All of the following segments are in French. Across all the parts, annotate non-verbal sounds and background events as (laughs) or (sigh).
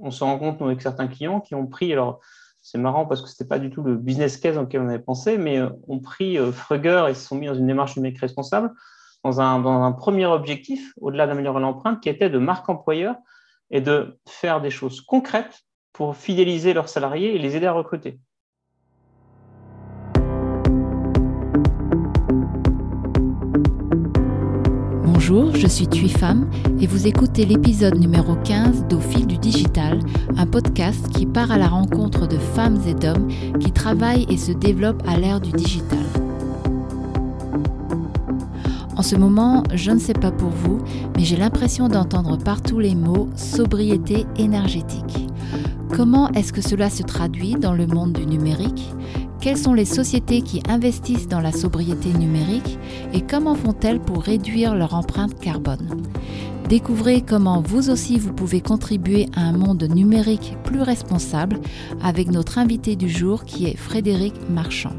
on se rend compte avec certains clients qui ont pris, alors c'est marrant parce que ce n'était pas du tout le business case auquel on avait pensé, mais euh, ont pris euh, Frugger et se sont mis dans une démarche numérique responsable dans un, dans un premier objectif, au-delà d'améliorer l'empreinte, qui était de marque employeur et de faire des choses concrètes pour fidéliser leurs salariés et les aider à recruter. Bonjour, je suis Thuy Femme et vous écoutez l'épisode numéro 15 d'Au fil du digital, un podcast qui part à la rencontre de femmes et d'hommes qui travaillent et se développent à l'ère du digital. En ce moment, je ne sais pas pour vous, mais j'ai l'impression d'entendre partout les mots sobriété énergétique. Comment est-ce que cela se traduit dans le monde du numérique? Quelles sont les sociétés qui investissent dans la sobriété numérique et comment font-elles pour réduire leur empreinte carbone? Découvrez comment vous aussi vous pouvez contribuer à un monde numérique plus responsable avec notre invité du jour qui est Frédéric Marchand.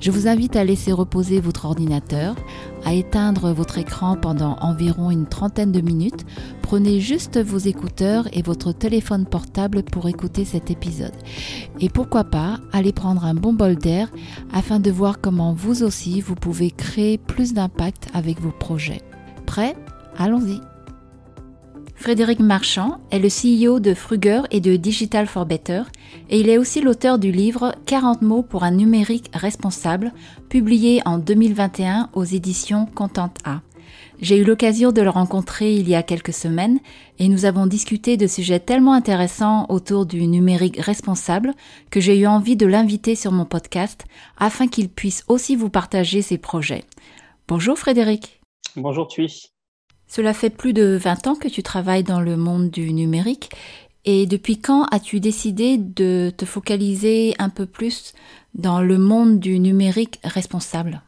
Je vous invite à laisser reposer votre ordinateur, à éteindre votre écran pendant environ une trentaine de minutes. Prenez juste vos écouteurs et votre téléphone portable pour écouter cet épisode. Et pourquoi pas aller prendre un bon bol d'air afin de voir comment vous aussi vous pouvez créer plus d'impact avec vos projets. Prêt? Allons-y Frédéric Marchand est le CEO de Fruger et de Digital for Better et il est aussi l'auteur du livre 40 mots pour un numérique responsable, publié en 2021 aux éditions Content A. J'ai eu l'occasion de le rencontrer il y a quelques semaines et nous avons discuté de sujets tellement intéressants autour du numérique responsable que j'ai eu envie de l'inviter sur mon podcast afin qu'il puisse aussi vous partager ses projets. Bonjour Frédéric. Bonjour Thuy. Cela fait plus de 20 ans que tu travailles dans le monde du numérique. Et depuis quand as-tu décidé de te focaliser un peu plus dans le monde du numérique responsable?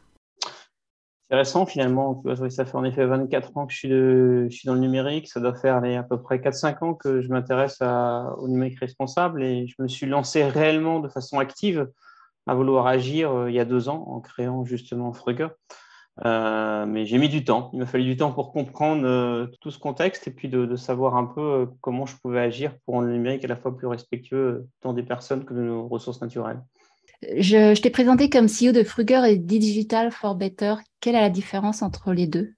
Récent finalement. Ça fait en effet 24 ans que je suis, dans le numérique. Ça doit faire à peu près 4-5 ans que je m'intéresse au numérique responsable et je me suis lancé réellement de façon active à vouloir agir euh, il y a deux ans en créant justement Frugger. Euh, mais j'ai mis du temps. Il m'a fallu du temps pour comprendre euh, tout ce contexte et puis de, savoir un peu comment je pouvais agir pour rendre le numérique à la fois plus respectueux tant des personnes que de nos ressources naturelles. Je, t'ai présenté comme CEO de Fruger et Digital for Better. Quelle est la différence entre les deux?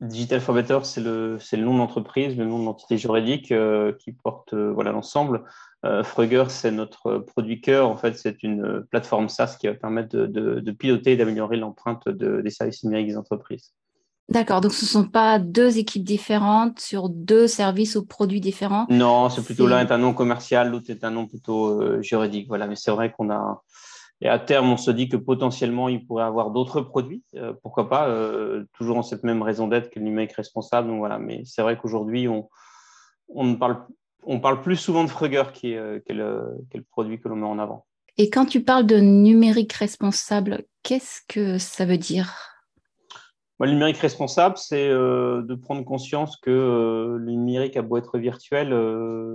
Digital for Better, c'est le, nom de l'entreprise, le nom de l'entité juridique qui porte voilà l'ensemble. Euh, Frugger, c'est notre produit cœur. En fait, c'est une plateforme SaaS qui va permettre de, piloter et d'améliorer l'empreinte des services numériques des entreprises. D'accord, donc ce ne sont pas deux équipes différentes sur deux services ou produits différents? Non, c'est plutôt l'un est un nom commercial, l'autre est un nom plutôt euh, juridique. Voilà, mais c'est vrai qu'on a. Et à terme, on se dit que potentiellement, il pourrait avoir d'autres produits. Euh, pourquoi pas Toujours en cette même raison d'être que le numérique responsable. Donc voilà, mais c'est vrai qu'aujourd'hui, on, on ne parle on parle plus souvent de Frugger qui est, euh, le, produit que l'on met en avant. Et quand tu parles de numérique responsable, qu'est-ce que ça veut dire? Le numérique responsable, c'est euh, de prendre conscience que euh, le numérique a beau être virtuel,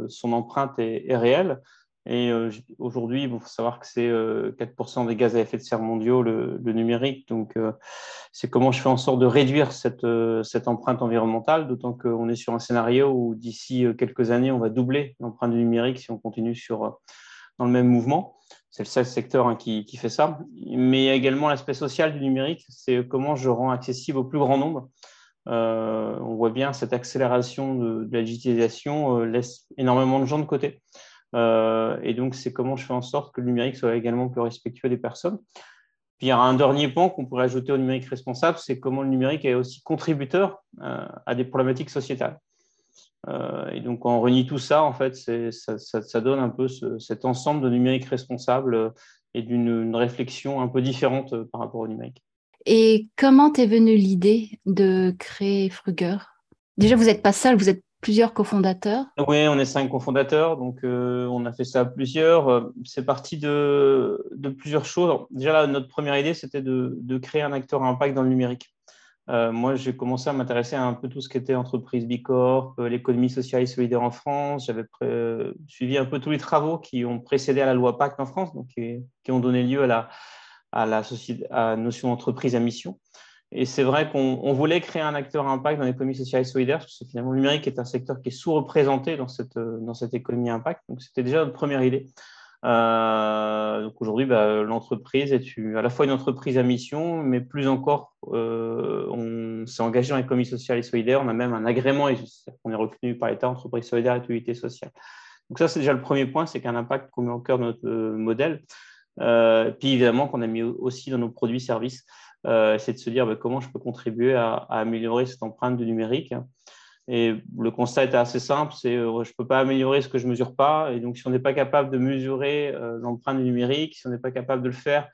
son empreinte est, réelle et euh, aujourd'hui, il faut savoir que c'est 4% euh, des gaz à effet de serre mondiaux, le, numérique. Donc, euh, c'est comment je fais en sorte de réduire cette, cette empreinte environnementale, d'autant qu'on est sur un scénario où d'ici quelques années, on va doubler l'empreinte du numérique si on continue sur, dans le même mouvement. C'est le seul secteur hein, qui, fait ça. Mais il y a également l'aspect social du numérique, c'est comment je rends accessible au plus grand nombre. on voit bien cette accélération de, la digitalisation laisse énormément de gens de côté. Euh, et donc, c'est comment je fais en sorte que le numérique soit également plus respectueux des personnes. Puis il y a un dernier point qu'on pourrait ajouter au numérique responsable, c'est comment le numérique est aussi contributeur euh, à des problématiques sociétales. Euh, et donc, quand on réunit tout ça, en fait, ça, ça, donne un peu cet ensemble de numérique responsable et d'une réflexion un peu différente par rapport au numérique. Et comment t'es venue l'idée de créer Fruger Déjà, vous n'êtes pas seul, vous êtes plusieurs cofondateurs Oui, on est cinq cofondateurs, donc euh, on a fait ça à plusieurs. Euh, c'est parti de, plusieurs choses. Déjà, notre première idée, c'était de, créer un acteur à impact dans le numérique. Euh, moi, j'ai commencé à m'intéresser à un peu tout ce qui était entreprise Bicorp, l'économie sociale et solidaire en France. J'avais suivi un peu tous les travaux qui ont précédé à la loi Pacte en France, donc qui, ont donné lieu à la, à à notion d'entreprise à mission. Et c'est vrai qu'on voulait créer un acteur impact dans l'économie sociale et solidaire, parce que finalement, le numérique est un secteur qui est sous-représenté dans cette, dans cette économie impact. Donc, c'était déjà notre première idée. Euh, donc aujourd'hui, bah, l'entreprise est à la fois une entreprise à mission, mais plus encore, euh, on s'est engagé dans l'économie sociale et solidaire. On a même un agrément, on est reconnu par l'État, entreprise solidaire et utilité sociale. Donc ça, c'est déjà le premier point, c'est qu'un impact qu'on met au cœur de notre euh, modèle. puis évidemment qu'on a mis aussi dans nos produits services, c'est de se dire bah, comment je peux contribuer à, améliorer cette empreinte du numérique. Et le constat était assez simple, c'est euh, je ne peux pas améliorer ce que je ne mesure pas. Et donc, si on n'est pas capable de mesurer euh, l'empreinte numérique, si on n'est pas capable de le faire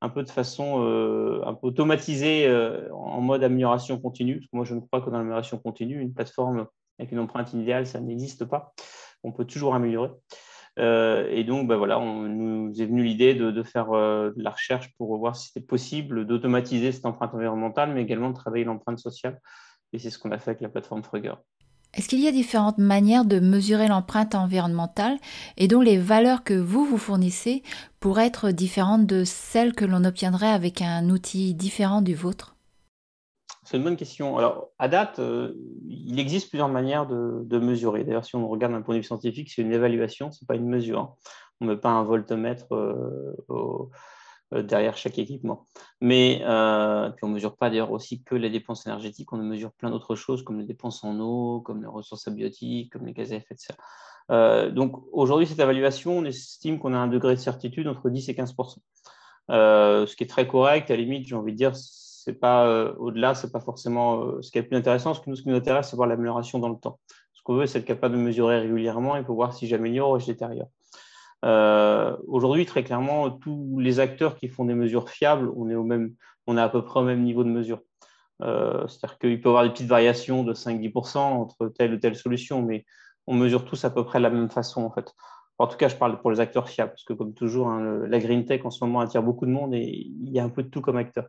un peu de façon euh, automatisée en mode amélioration continue, parce que moi, je ne crois que dans l'amélioration continue, une plateforme avec une empreinte idéale, ça n'existe pas. On peut toujours améliorer. et donc, ben voilà, on nous est venu l'idée de, faire de la recherche pour voir si c'était possible d'automatiser cette empreinte environnementale, mais également de travailler l'empreinte sociale. Et c'est ce qu'on a fait avec la plateforme Frugger. Est-ce qu'il y a différentes manières de mesurer l'empreinte environnementale et dont les valeurs que vous vous fournissez pourraient être différentes de celles que l'on obtiendrait avec un outil différent du vôtre? C'est une bonne question. Alors, à date, euh, il existe plusieurs manières de, mesurer. D'ailleurs, si on regarde d'un point de vue scientifique, c'est une évaluation, ce n'est pas une mesure. Hein. On ne met pas un voltomètre euh, au, derrière chaque équipement. Mais euh, puis on ne mesure pas d'ailleurs aussi que les dépenses énergétiques, on mesure plein d'autres choses comme les dépenses en eau, comme les ressources abiotiques, comme les gaz à effet de serre. Euh, donc aujourd'hui, cette évaluation, on estime qu'on a un degré de certitude entre 10 et 15% ce qui est très correct. À la limite, j'ai envie de dire, c'est pas au-delà, c'est pas forcément ce qui est le plus intéressant. Ce qui nous, ce qui nous intéresse, c'est voir l'amélioration dans le temps. Ce qu'on veut, c'est être capable de mesurer régulièrement et pour voir si j'améliore ou je détériore. Euh, aujourd'hui, très clairement, tous les acteurs qui font des mesures fiables, on est, au même, on est à peu près au même niveau de mesure. Euh, c'est-à-dire qu'il peut y avoir des petites variations de 5-10% entre telle ou telle solution, mais on mesure tous à peu près de la même façon, en fait. En tout cas, je parle pour les acteurs fiables, parce que comme toujours, hein, la green tech en ce moment attire beaucoup de monde et il y a un peu de tout comme acteur.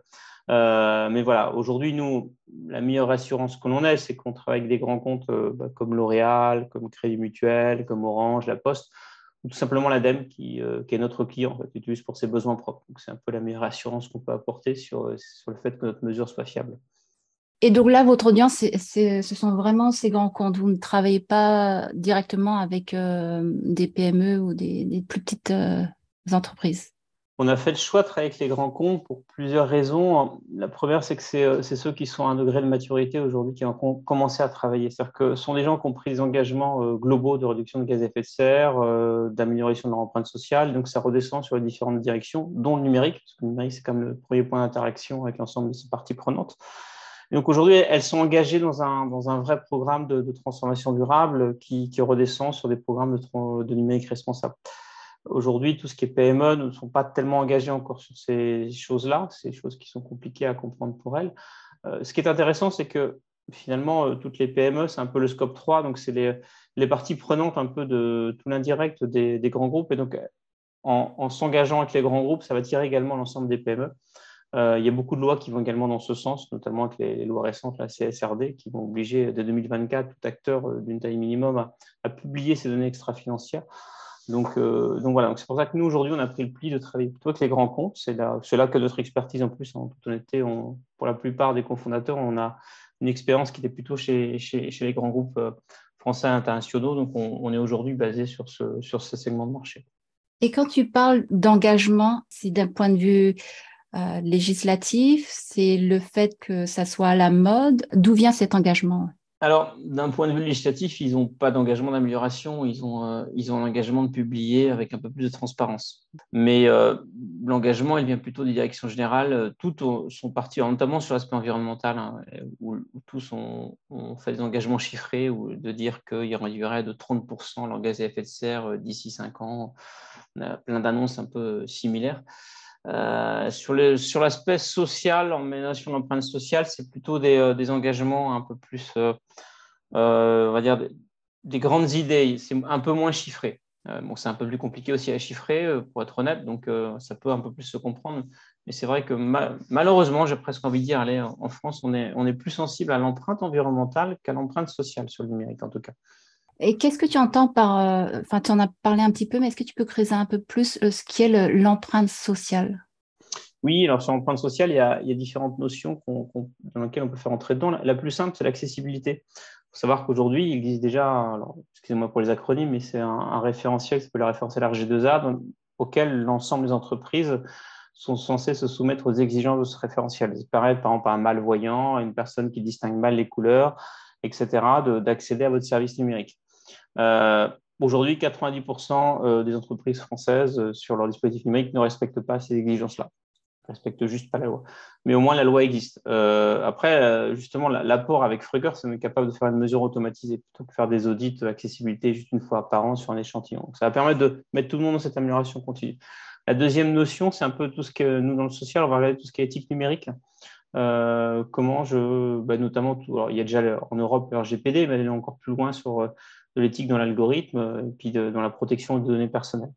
Euh, mais voilà, aujourd'hui, nous, la meilleure assurance que l'on ait, c'est qu'on travaille avec des grands comptes bah, comme L'Oréal, comme Crédit Mutuel, comme Orange, La Poste, tout simplement l'ADEME qui, euh, est notre client, qui utilise pour ses besoins propres. Donc, c'est un peu la meilleure assurance qu'on peut apporter sur, euh, le fait que notre mesure soit fiable. Et donc là, votre audience, ce sont vraiment ces grands comptes. Vous ne travaillez pas directement avec euh, des PME ou des plus petites entreprises on a fait le choix de travailler avec les grands comptes pour plusieurs raisons. La première, c'est que c'est euh, ceux qui sont à un degré de maturité aujourd'hui qui ont commencé à travailler. C'est-à-dire que ce sont des gens qui ont pris des engagements euh, globaux de réduction de gaz à effet de serre, euh, d'amélioration de leur empreinte sociale. Donc, ça redescend sur les différentes directions, dont le numérique, parce que le numérique, c'est comme le premier point d'interaction avec l'ensemble de ces parties prenantes. donc aujourd'hui, elles sont engagées dans un, dans un vrai programme de, transformation durable qui, redescend sur des programmes de, de numérique responsable. Aujourd'hui, tout ce qui est PME ne sont pas tellement engagés encore sur ces choses-là. Des choses qui sont compliquées à comprendre pour elles. Euh, ce qui est intéressant, c'est que finalement, euh, toutes les PME, c'est un peu le scope 3. Donc, c'est les, parties prenantes un peu de tout l'indirect des, grands groupes. Et donc, en, s'engageant avec les grands groupes, ça va tirer également l'ensemble des PME. Euh, il y a beaucoup de lois qui vont également dans ce sens, notamment avec les, lois récentes, la CSRD, qui vont obliger dès 2024 tout acteur d'une taille minimum à, à publier ces données extra-financières. Donc, euh, donc voilà, c'est pour ça que nous, aujourd'hui, on a pris le pli de travailler plutôt avec les grands comptes. C'est là, là, que notre expertise, en plus, en toute honnêteté, pour la plupart des cofondateurs, on a une expérience qui était plutôt chez, chez, les grands groupes euh, français internationaux. Donc, on, est aujourd'hui basé sur ce, sur ce segment de marché. Et quand tu parles d'engagement, c'est d'un point de vue euh, législatif, c'est le fait que ça soit à la mode. D'où vient cet engagement? Alors, d'un point de vue législatif, ils n'ont pas d'engagement d'amélioration, ils ont, euh, ils ont l'engagement de publier avec un peu plus de transparence. Mais euh, l'engagement, il vient plutôt des directions générales. Toutes sont parties, notamment sur l'aspect environnemental, hein, où, tous ont, fait des engagements chiffrés, ou de dire qu'il y aurait de 30% leur gaz à effet de serre euh, d'ici 5 ans. On a plein d'annonces un peu similaires. Euh, sur l'aspect social, en ménagement l'empreinte sociale, c'est plutôt des, euh, engagements un peu plus, euh, on va dire, des, grandes idées. C'est un peu moins chiffré. bon, c'est un peu plus compliqué aussi à chiffrer, pour être honnête, donc ça peut un peu plus se comprendre. Mais c'est vrai que malheureusement, j'ai presque envie de dire, allez, en France, on est, on est plus sensible à l'empreinte environnementale qu'à l'empreinte sociale sur le numérique, en tout cas. Et qu'est-ce que tu entends par, euh, enfin, tu en as parlé un petit peu, mais est-ce que tu peux creuser un peu plus euh, ce qui est l'empreinte sociale? Oui, alors sur l'empreinte sociale, il y, a, différentes notions dans lesquelles on peut faire entrer dedans. La, plus simple, c'est l'accessibilité. Il faut savoir qu'aujourd'hui, il existe déjà, excusez-moi pour les acronymes, mais c'est un, référentiel qui s'appelle le référentiel RG2A, auquel l'ensemble des entreprises sont censées se soumettre aux exigences de ce référentiel. Ça paraît par exemple à un malvoyant, à une personne qui distingue mal les couleurs, etc., d'accéder à votre service numérique. Euh, aujourd'hui, 90% euh, des entreprises françaises euh, sur leur dispositif numérique ne respectent pas ces exigences-là respecte juste pas la loi. Mais au moins, la loi existe. Après, justement, l'apport avec Fruger, c'est est capable de faire une mesure automatisée plutôt que faire des audits d'accessibilité juste une fois par an sur un échantillon. Donc, ça va permettre de mettre tout le monde dans cette amélioration continue. La deuxième notion, c'est un peu tout ce que nous, dans le social, on va regarder tout ce qui est éthique numérique. Comment je, bah, notamment, il y a déjà en Europe le RGPD, mais est encore plus loin sur de l'éthique dans l'algorithme et puis dans la protection des données personnelles.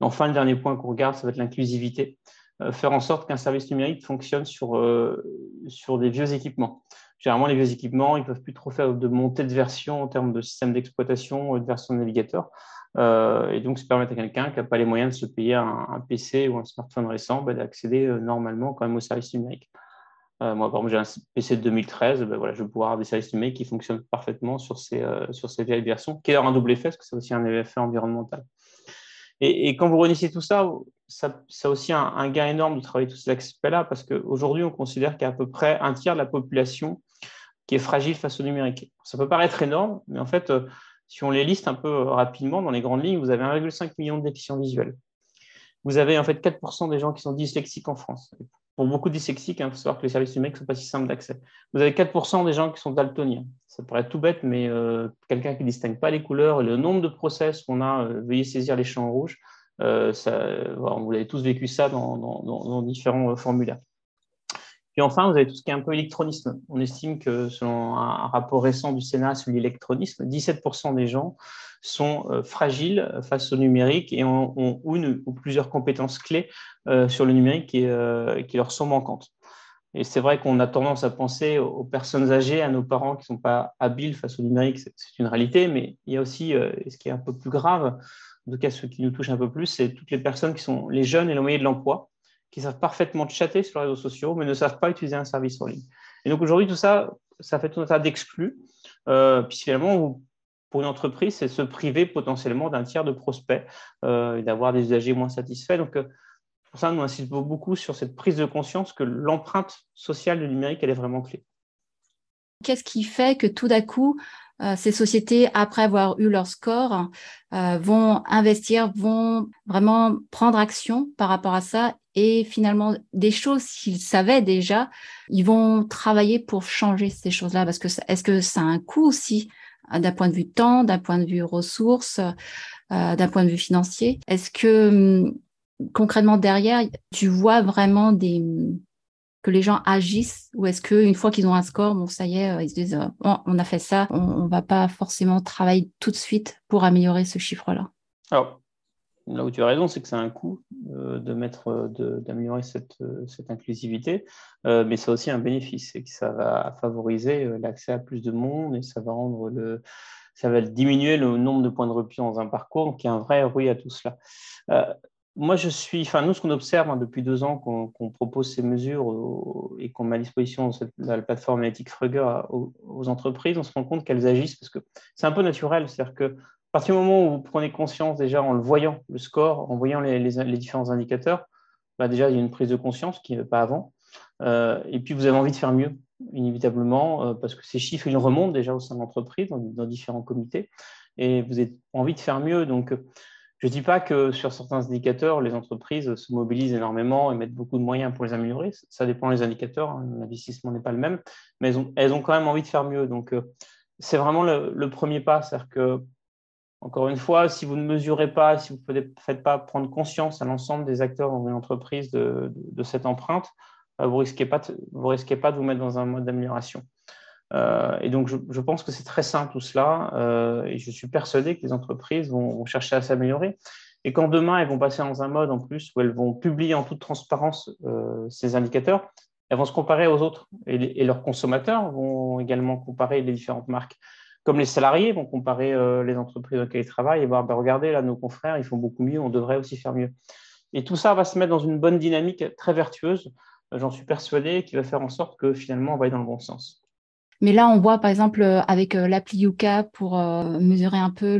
Enfin, le dernier point qu'on regarde, ça va être l'inclusivité. Euh, faire en sorte qu'un service numérique fonctionne sur, euh, sur des vieux équipements. Généralement, les vieux équipements, ils ne peuvent plus trop faire de montée de version en termes de système d'exploitation de version de navigateur. Euh, et donc, ça permet à quelqu'un qui n'a pas les moyens de se payer un, PC ou un smartphone récent bah, d'accéder normalement quand même aux services numériques. moi, par exemple, j'ai un PC de 2013, bah, voilà, je vais pouvoir avoir des services numériques qui fonctionnent parfaitement sur ces, sur ces vieilles versions, qui est un double effet, parce que c'est aussi un effet environnemental. Et, quand vous réunissez tout ça, ça, a aussi un, gain énorme de travailler tous ces aspects-là, parce qu'aujourd'hui, on considère qu'il y a à peu près un tiers de la population qui est fragile face au numérique. Ça peut paraître énorme, mais en fait, euh, si on les liste un peu euh, rapidement dans les grandes lignes, vous avez 1,5 million de déficients visuels. Vous avez en fait 4% des gens qui sont dyslexiques en France pour beaucoup dyslexiques, il hein, faut savoir que les services numériques ne sont pas si simples d'accès. Vous avez 4% des gens qui sont daltoniens. Ça paraît tout bête, mais euh, quelqu'un qui ne distingue pas les couleurs et le nombre de process qu'on a, euh, veuillez saisir les champs rouges, euh, vous avez tous vécu ça dans différents formulaires. Puis enfin, vous avez tout ce qui est un peu électronisme. On estime que selon un rapport récent du Sénat sur l'électronisme, 17% des gens sont euh, fragiles face au numérique et ont, une ou plusieurs compétences clés euh, sur le numérique qui, euh, leur sont manquantes. Et c'est vrai qu'on a tendance à penser aux personnes âgées, à nos parents qui ne sont pas habiles face au numérique, c'est une réalité, mais il y a aussi, ce qui est un peu plus grave, en tout cas ce qui nous touche un peu plus, c'est toutes les personnes qui sont les jeunes et moyen de l'emploi, qui savent parfaitement chatter sur les réseaux sociaux, mais ne savent pas utiliser un service en ligne. Et donc aujourd'hui, tout ça, ça fait tout un tas d'exclus. Euh, puis finalement, pour une entreprise, c'est se priver potentiellement d'un tiers de prospects euh, et d'avoir des usagers moins satisfaits. Donc, euh, pour ça, nous insistons beaucoup sur cette prise de conscience que l'empreinte sociale du numérique, elle est vraiment clé. Qu'est-ce qui fait que tout d'un coup, ces sociétés, après avoir eu leur score, vont investir, vont vraiment prendre action par rapport à ça. Et finalement des choses qu'ils savaient déjà, ils vont travailler pour changer ces choses-là. Parce que est-ce que ça a un coût aussi euh, d'un point de vue temps, d'un point de vue ressources, euh, d'un point de vue financier? Est-ce que hum, concrètement derrière, tu vois vraiment des que les gens agissent ou est-ce qu'une fois qu'ils ont un score, bon ça y est, euh, ils se disent on a fait ça, on, ne va pas forcément travailler tout de suite pour améliorer ce chiffre-là là où tu as raison, c'est que c'est un coût euh, de mettre, euh, d'améliorer cette, euh, cette, inclusivité, mais c'est aussi un bénéfice, c'est que ça va favoriser l'accès à plus de monde et ça va rendre le, ça va diminuer le nombre de points de rupture dans un parcours, donc il y a un vrai oui à tout cela. Moi, je suis, enfin, nous, ce qu'on observe hein, depuis deux ans qu'on propose ces mesures et qu'on met à disposition la, plateforme analytique Fruger aux, entreprises, on se rend compte qu'elles agissent parce que c'est un peu naturel. C'est-à-dire que à partir du moment où vous prenez conscience déjà en le voyant, le score, en voyant les, différents indicateurs, bah déjà il y a une prise de conscience qui n'est pas avant. Euh, et puis vous avez envie de faire mieux, inévitablement, euh, parce que ces chiffres, ils remontent déjà au sein de l'entreprise, dans, différents comités, et vous avez envie de faire mieux. Donc, je ne dis pas que sur certains indicateurs, les entreprises se mobilisent énormément et mettent beaucoup de moyens pour les améliorer. Ça dépend des indicateurs, hein. l'investissement n'est pas le même, mais elles ont, quand même envie de faire mieux. Donc, euh, c'est vraiment le, premier pas, c'est-à-dire que encore une fois, si vous ne mesurez pas, si vous ne faites pas prendre conscience à l'ensemble des acteurs dans une entreprise de, cette empreinte, euh, vous ne risquez pas de vous mettre dans un mode d'amélioration. Euh, et donc, je, pense que c'est très simple tout cela, euh, et je suis persuadé que les entreprises vont, chercher à s'améliorer. Et quand demain, elles vont passer dans un mode en plus où elles vont publier en toute transparence ces indicateurs, elles vont se comparer aux autres, et, leurs consommateurs vont également comparer les différentes marques comme les salariés vont comparer euh, les entreprises dans lesquelles ils travaillent et voir, ben, regardez, là, nos confrères, ils font beaucoup mieux, on devrait aussi faire mieux. Et tout ça va se mettre dans une bonne dynamique très vertueuse, j'en suis persuadé, qui va faire en sorte que finalement, on va aller dans le bon sens. Mais là, on voit par exemple avec l'appli Yuka pour mesurer un peu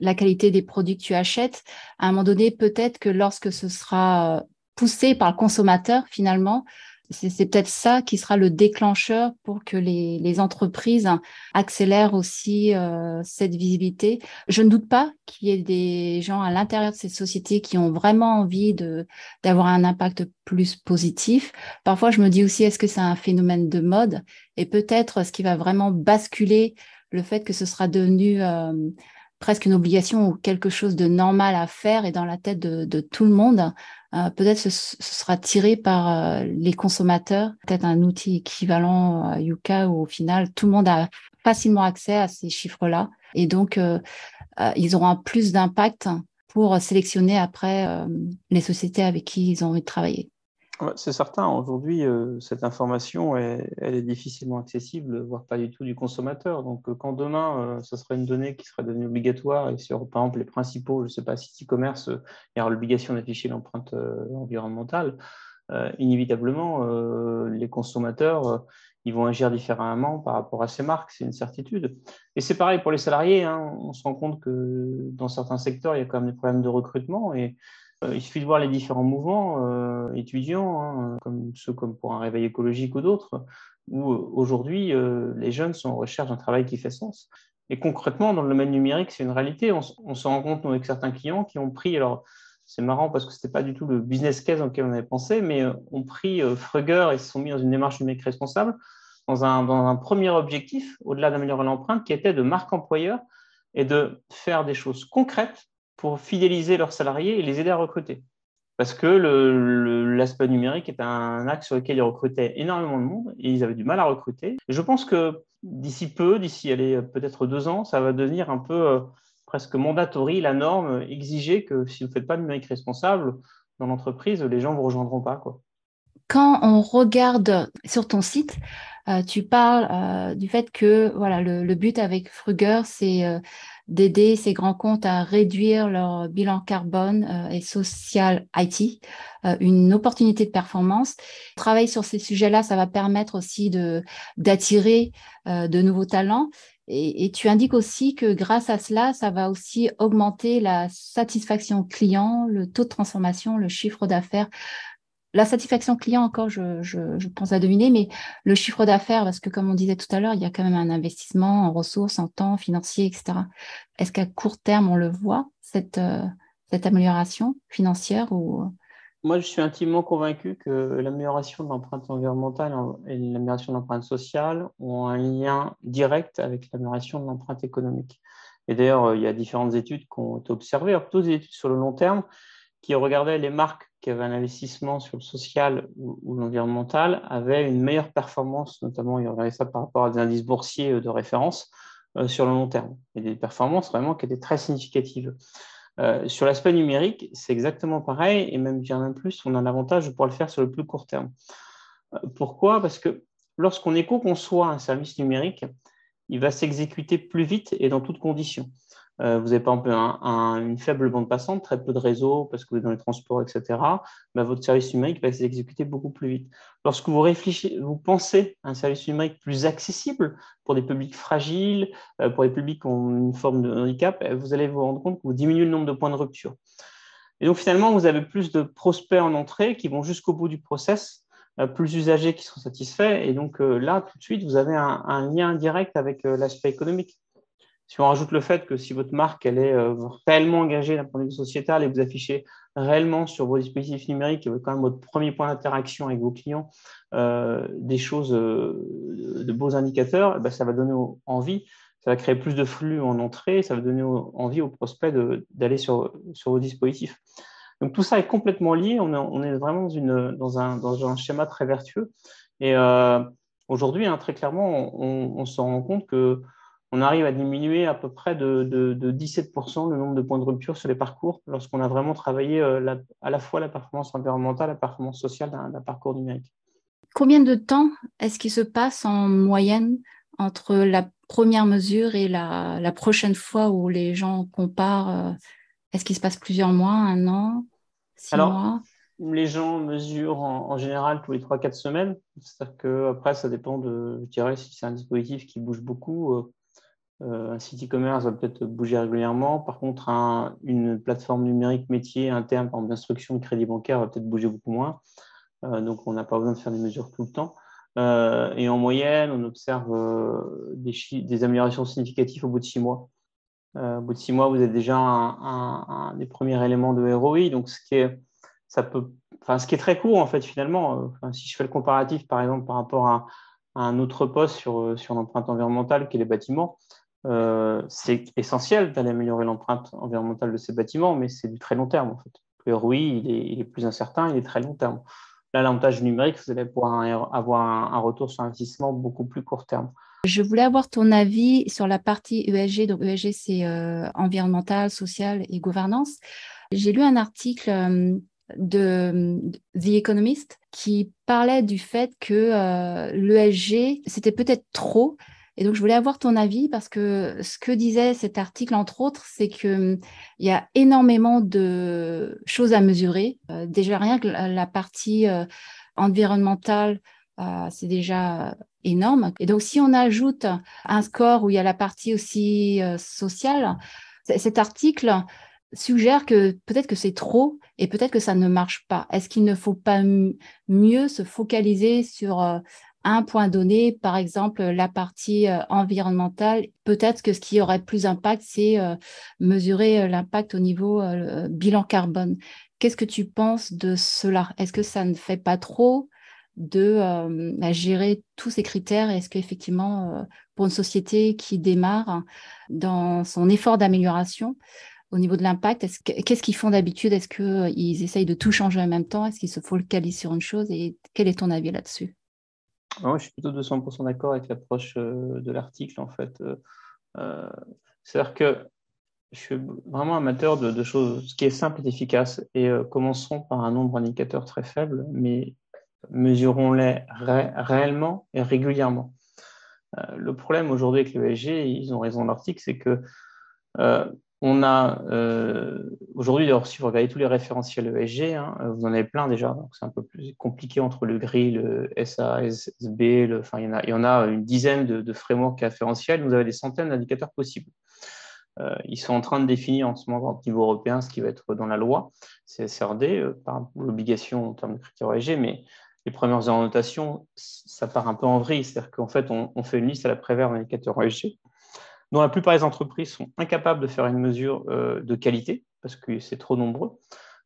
la qualité des produits que tu achètes. À un moment donné, peut-être que lorsque ce sera poussé par le consommateur, finalement, c'est peut-être ça qui sera le déclencheur pour que les, entreprises accélèrent aussi euh, cette visibilité. Je ne doute pas qu'il y ait des gens à l'intérieur de ces sociétés qui ont vraiment envie d'avoir un impact plus positif. Parfois, je me dis aussi, est-ce que c'est un phénomène de mode? Et peut-être ce qui va vraiment basculer le fait que ce sera devenu euh, presque une obligation ou quelque chose de normal à faire et dans la tête de, tout le monde, euh, peut-être ce, sera tiré par euh, les consommateurs, peut-être un outil équivalent à Yuka où au final tout le monde a facilement accès à ces chiffres-là. Et donc euh, ils auront plus d'impact pour sélectionner après les sociétés avec qui ils ont envie de travailler c'est certain. Aujourd'hui, euh, cette information, elle, est difficilement accessible, voire pas du tout du consommateur. Donc, euh, quand demain, euh, ce serait une donnée qui serait devenue obligatoire et sur, par exemple, les principaux, je ne sais pas, si e-commerce, il y aura l'obligation d'afficher l'empreinte environnementale, inévitablement, les consommateurs, ils vont agir différemment par rapport à ces marques, c'est une certitude. Et c'est pareil pour les salariés. Hein. On se rend compte que dans certains secteurs, il y a quand même des problèmes de recrutement et il suffit de voir les différents mouvements euh, étudiants, hein, comme ceux comme pour un réveil écologique ou d'autres, où euh, aujourd'hui les jeunes sont en recherche d'un travail qui fait sens. Et concrètement, dans le domaine numérique, c'est une réalité. On, se rend compte avec certains clients qui ont pris, alors c'est marrant parce que ce n'était pas du tout le business case auquel on avait pensé, mais ont pris Frugger et se sont mis dans une démarche numérique responsable dans un, dans un premier objectif, au-delà d'améliorer l'empreinte, qui était de marque employeur et de faire des choses concrètes pour fidéliser leurs salariés et les aider à recruter. Parce que l'aspect numérique est un axe sur lequel ils recrutaient énormément de monde et ils avaient du mal à recruter. Je pense que d'ici peu, d'ici peut-être deux ans, ça va devenir un peu euh, presque mandatory, la norme, exiger que si vous ne faites pas de numérique responsable dans l'entreprise, les gens ne vous rejoindront pas. Quoi. Quand on regarde sur ton site, euh, tu parles euh, du fait que voilà le, but avec Fruger, c'est d'aider ces grands comptes à réduire leur bilan carbone euh, et social IT, euh, une opportunité de performance. Travailler sur ces sujets-là, ça va permettre aussi de d'attirer euh, de nouveaux talents. Et, et, tu indiques aussi que grâce à cela, ça va aussi augmenter la satisfaction client, le taux de transformation, le chiffre d'affaires la satisfaction client, encore, je, pense à deviner, mais le chiffre d'affaires, parce que comme on disait tout à l'heure, il y a quand même un investissement en ressources, en temps, financier, etc. Est-ce qu'à court terme, on le voit, cette, euh, amélioration financière ou... Moi, je suis intimement convaincu que l'amélioration de l'empreinte environnementale et l'amélioration de l'empreinte sociale ont un lien direct avec l'amélioration de l'empreinte économique. Et d'ailleurs, il y a différentes études qui ont été observées, plutôt des études sur le long terme, qui regardaient les marques qui avaient un investissement sur le social ou, l'environnemental avaient une meilleure performance, notamment ils regardaient ça par rapport à des indices boursiers de référence euh, sur le long terme, et des performances vraiment qui étaient très significatives. Euh, sur l'aspect numérique, c'est exactement pareil, et même bien même plus, on a l'avantage de pouvoir le faire sur le plus court terme. Euh, pourquoi? Parce que lorsqu'on éco-conçoit un service numérique, il va s'exécuter plus vite et dans toutes conditions. Euh, vous avez par exemple une faible bande passante, très peu de réseau parce que vous êtes dans les transports, etc., bah, votre service numérique va s'exécuter beaucoup plus vite. Lorsque vous réfléchissez, vous pensez à un service numérique plus accessible pour des publics fragiles, euh, pour des publics qui ont une forme de handicap, euh, vous allez vous rendre compte que vous diminuez le nombre de points de rupture. Et donc finalement, vous avez plus de prospects en entrée qui vont jusqu'au bout du process, plus d'usagers qui sont satisfaits. Et donc là, tout de suite, vous avez un, un lien direct avec l'aspect économique. Si on rajoute le fait que si votre marque elle est euh, réellement engagée d'un point de vue sociétal et vous affichez réellement sur vos dispositifs numériques, quand même votre premier point d'interaction avec vos clients, euh, des choses, euh, de beaux indicateurs, eh ben, ça va donner envie, ça va créer plus de flux en entrée, ça va donner envie aux prospects d'aller sur, vos dispositifs. Donc tout ça est complètement lié, on est, vraiment dans, un, schéma très vertueux. Et aujourd'hui, hein, très clairement, on se rend compte que on arrive à diminuer à peu près de, 17% le nombre de points de rupture sur les parcours lorsqu'on a vraiment travaillé euh, à la fois la performance environnementale la performance sociale d'un parcours numérique. Combien de temps est-ce qu'il se passe en moyenne entre la première mesure et la, prochaine fois où les gens comparent euh, Est-ce qu'il se passe plusieurs mois, un an Six mois? les gens mesurent en, général tous les 3-4 semaines. C'est-à-dire qu'après, ça dépend de, je dirais, si c'est un dispositif qui bouge beaucoup. Euh, euh, un site e-commerce va peut-être bouger régulièrement. Par contre, une plateforme numérique métier interne, exemple d'instruction de crédit bancaire, va peut-être bouger beaucoup moins. Euh, donc, on n'a pas besoin de faire des mesures tout le temps. et en moyenne, on observe des, améliorations significatives au bout de six mois. au bout de six mois, vous avez déjà un, des premiers éléments de ROI. Donc, ce qui est très court en fait finalement. Euh, si je fais le comparatif par exemple par rapport à, un autre poste sur, euh, sur l'empreinte environnementale qui est les bâtiments, euh, c'est essentiel d'aller améliorer l'empreinte environnementale de ces bâtiments, mais c'est du très long terme en fait. Le ROI, il est, plus incertain, il est très long terme. Là, l'avantage numérique, vous allez pouvoir avoir un, retour sur investissement beaucoup plus court terme. Je voulais avoir ton avis sur la partie ESG. Donc, ESG, c'est environnemental, social et gouvernance. J'ai lu un article de The Economist qui parlait du fait que euh, l'ESG, c'était peut-être trop. Et donc, je voulais avoir ton avis parce que ce que disait cet article, entre autres, c'est qu'il y a énormément de choses à mesurer. Euh, déjà, rien que la, partie euh, environnementale, c'est déjà énorme. Et donc, si on ajoute un score où il y a la partie aussi sociale, cet article suggère que peut-être que c'est trop et peut-être que ça ne marche pas. Est-ce qu'il ne faut pas mieux se focaliser sur euh, un point donné, par exemple la partie euh, environnementale Peut-être que ce qui aurait plus d'impact, c'est euh, mesurer l'impact au niveau bilan carbone. Qu'est-ce que tu penses de cela? Est-ce que ça ne fait pas trop de gérer tous ces critères? Est-ce qu'effectivement, pour une société qui démarre dans son effort d'amélioration, au niveau de l'impact Qu'est-ce qu'ils font d'habitude? Est-ce qu'ils euh, essayent de tout changer en même temps? Est-ce qu'ils se focalisent sur une chose? Et quel est ton avis là-dessus? Je suis plutôt 200% d'accord avec l'approche euh, de l'article, en fait. Euh, c'est-à-dire que je suis vraiment amateur de, choses qui est simple et efficace. Et commençons par un nombre d'indicateurs très faible, mais mesurons-les réellement et régulièrement. le problème aujourd'hui avec l'ESG, ils ont raison dans l'article, c'est que on a euh, aujourd'hui, si vous regardez tous les référentiels ESG, hein, vous en avez plein déjà, donc c'est un peu plus compliqué entre le GRI, le SASB, le, enfin, il, y en a, une dizaine de, frameworks référentiels, vous avez des centaines d'indicateurs possibles. Euh, ils sont en train de définir en ce moment au niveau européen ce qui va être dans la loi, CSRD, euh, par l'obligation en termes de critères ESG, mais les premières annotations, ça part un peu en vrille, c'est-à-dire qu'en fait, on, fait une liste à la prévère d'indicateurs ESG dont la plupart des entreprises sont incapables de faire une mesure euh, de qualité parce que c'est trop nombreux,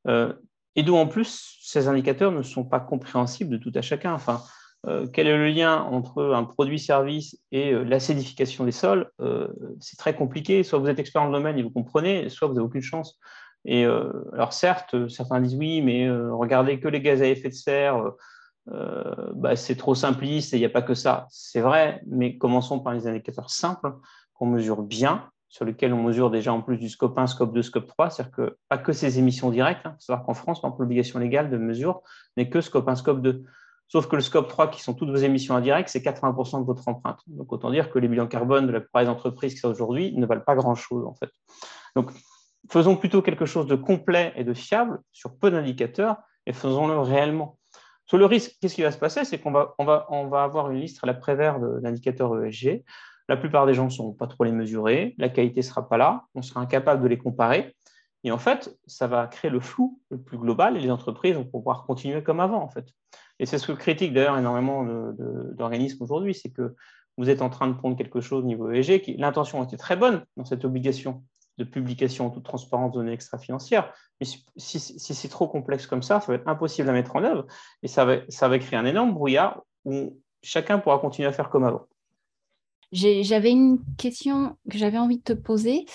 euh, et dont en plus ces indicateurs ne sont pas compréhensibles de tout à chacun. Enfin, euh, quel est le lien entre un produit-service et l'acidification des sols? C'est très compliqué. Soit vous êtes expert dans le domaine et vous comprenez, soit vous n'avez aucune chance. Et alors certes, certains disent oui, mais regardez que les gaz à effet de serre. Bah, c'est trop simpliste et il n'y a pas que ça. C'est vrai, mais commençons par les indicateurs simples qu'on mesure bien, sur lequel on mesure déjà en plus du scope 1, scope 2, scope 3, c'est-à-dire que pas que ces émissions directes, hein, c'est-à-dire qu'en France, l'obligation légale de mesure n'est que scope 1, scope 2. Sauf que le scope 3, qui sont toutes vos émissions indirectes, c'est 80% de votre empreinte. Donc autant dire que les bilans carbone de la plupart des entreprises qui sont aujourd'hui ne valent pas grand-chose en fait. Donc faisons plutôt quelque chose de complet et de fiable sur peu d'indicateurs et faisons-le réellement. Sur le risque, qu'est-ce qui va se passer? C'est qu'on va, on va, on va avoir une liste à la prévère d'indicateurs ESG la plupart des gens ne sauront pas trop les mesurer, la qualité ne sera pas là, on sera incapable de les comparer. Et en fait, ça va créer le flou le plus global et les entreprises vont pouvoir continuer comme avant. En fait. Et c'est ce que critique d'ailleurs énormément d'organismes aujourd'hui, c'est que vous êtes en train de prendre quelque chose au niveau ESG, l'intention était très bonne dans cette obligation de publication en toute transparence de données extra-financières. Mais si, c'est trop complexe comme ça, ça va être impossible à mettre en œuvre et ça va créer un énorme brouillard où chacun pourra continuer à faire comme avant. J'avais une question que j'avais envie de te poser.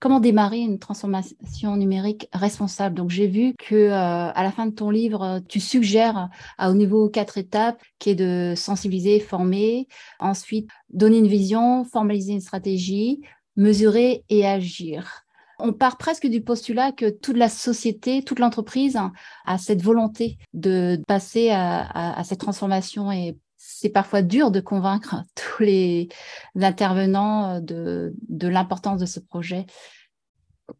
Comment démarrer une transformation numérique responsable? Donc j'ai vu que euh, à la fin de ton livre, tu suggères à, au niveau quatre étapes, qui est de sensibiliser, former, ensuite donner une vision, formaliser une stratégie, mesurer et agir. On part presque du postulat que toute la société, toute l'entreprise a cette volonté de passer à, à cette transformation et c'est parfois dur de convaincre (laughs) tous les intervenants euh, de, l'importance de ce projet.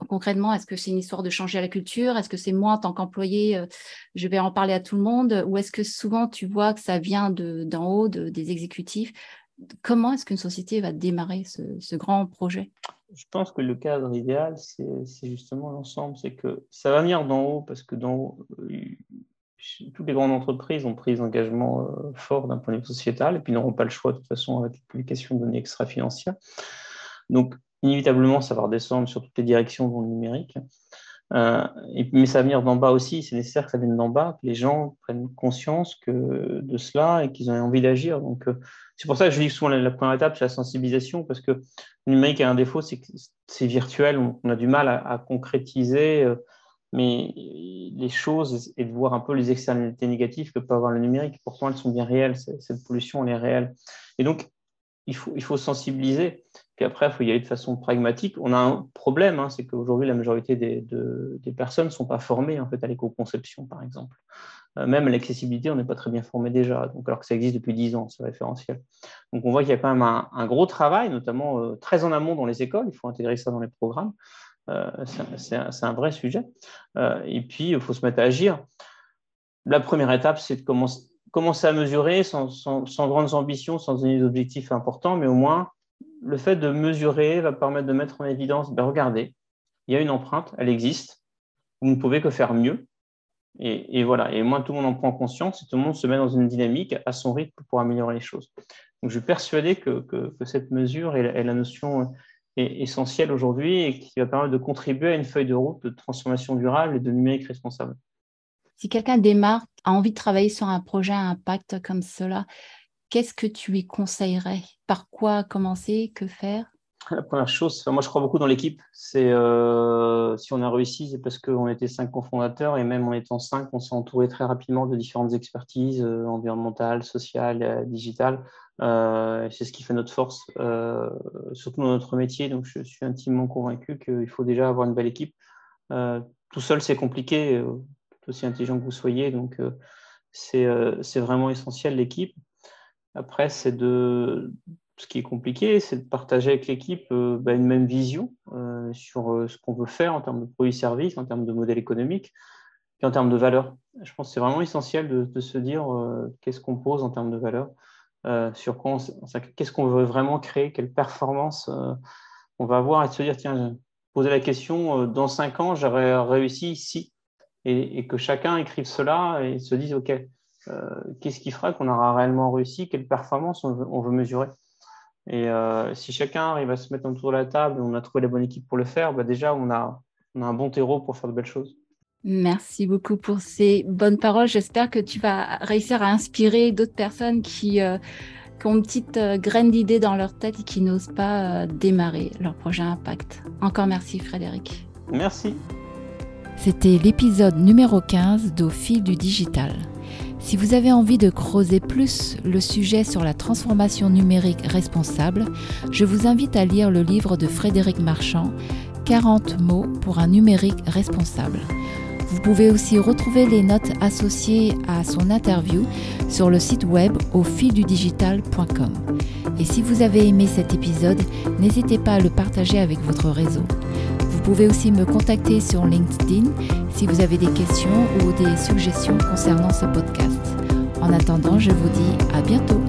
concrètement Est-ce que c'est une histoire de changer la culture? Est-ce que c'est moi en tant qu'employé, euh, je vais en parler à tout le monde? Ou est-ce que souvent tu vois que ça vient d'en haut, des exécutifs? Comment est-ce qu'une société va démarrer ce, grand projet? Je pense que le cadre idéal, c'est justement l'ensemble. C'est que ça va venir d'en haut parce que d'en haut, toutes les grandes entreprises ont pris des engagements euh, forts d'un point de vue sociétal et puis n'auront pas le choix de toute façon avec la publication de données extra-financières. Donc, inévitablement, ça va redescendre sur toutes les directions dans le numérique. Euh, mais ça va venir d'en bas aussi. C'est nécessaire que ça vienne d'en bas, que les gens prennent conscience de cela et qu'ils aient envie d'agir. Donc, euh, c'est pour ça que je dis souvent la, la première étape, c'est la sensibilisation, parce que le numérique a un défaut, c'est que c'est virtuel. On, a du mal à, concrétiser. Mais les choses et de voir un peu les externalités négatives que peut avoir le numérique. Pourtant, elles sont bien réelles. Cette pollution, elle est réelle. Et donc, il faut, il faut sensibiliser. Puis après, il faut y aller de façon pragmatique. On a un problème, hein, c'est qu'aujourd'hui, la majorité des, des personnes ne sont pas formées en fait, à l'éco-conception, par exemple. Euh, même à l'accessibilité, on n'est pas très bien formé déjà, donc, alors que ça existe depuis 10 ans, ce référentiel. Donc on voit qu'il y a quand même un, gros travail, notamment euh, très en amont dans les écoles, il faut intégrer ça dans les programmes. Euh, c'est un, vrai sujet. et puis, il faut se mettre à agir. La première étape, c'est de commencer, à mesurer sans, grandes ambitions, sans donner d'objectifs importants, mais au moins, le fait de mesurer va permettre de mettre en évidence, ben regardez, il y a une empreinte, elle existe, vous ne pouvez que faire mieux. Et, voilà, et moins tout le monde en prend conscience, et tout le monde se met dans une dynamique à son rythme pour améliorer les choses. Donc je suis persuadé que, cette mesure est, la notion essentielle aujourd'hui et qui va permettre de contribuer à une feuille de route de transformation durable et de numérique responsable. Si quelqu'un démarre, a envie de travailler sur un projet à impact comme cela, qu'est-ce que tu lui conseillerais? Par quoi commencer? Que faire? La première chose, moi je crois beaucoup dans l'équipe. C'est euh, si on a réussi, c'est parce qu'on était cinq cofondateurs et même en étant cinq, on s'est entouré très rapidement de différentes expertises euh, environnementales, sociales, euh, digitales. C'est ce qui fait notre force, surtout dans notre métier. Donc je suis intimement convaincu qu'il faut déjà avoir une belle équipe. tout seul, c'est compliqué, aussi intelligent que vous soyez. Donc c'est vraiment essentiel l'équipe. Après, c'est de ce qui est compliqué, c'est de partager avec l'équipe euh, bah, une même vision euh, sur euh, ce qu'on veut faire en termes de produits-services, en termes de modèle économique, et en termes de valeur. Je pense que c'est vraiment essentiel de, se dire qu'est-ce qu'on pose en termes de valeur, sur qu'est-ce qu'on veut vraiment créer, quelle performance on va avoir, et de se dire, tiens, poser la question, dans cinq ans, j'aurais réussi ici, et, et, que chacun écrive cela et se dise, OK, qu'est-ce qui fera qu'on aura réellement réussi, quelle performance on veut mesurer et euh, si chacun arrive à se mettre autour de la table, on a trouvé la bonne équipe pour le faire, bah déjà, on a, on a un bon terreau pour faire de belles choses. Merci beaucoup pour ces bonnes paroles. J'espère que tu vas réussir à inspirer d'autres personnes qui, euh, qui, ont une petite euh, graine d'idée dans leur tête et qui n'osent pas démarrer leur projet Impact. Encore merci Frédéric. Merci. C'était l'épisode numéro 15 d'Au fil du digital. Si vous avez envie de creuser plus le sujet sur la transformation numérique responsable, je vous invite à lire le livre de Frédéric Marchand, 40 mots pour un numérique responsable. Vous pouvez aussi retrouver les notes associées à son interview sur le site web au fildudigital.com. Et si vous avez aimé cet épisode, n'hésitez pas à le partager avec votre réseau. Vous pouvez aussi me contacter sur LinkedIn si vous avez des questions ou des suggestions concernant ce podcast. En attendant, je vous dis à bientôt.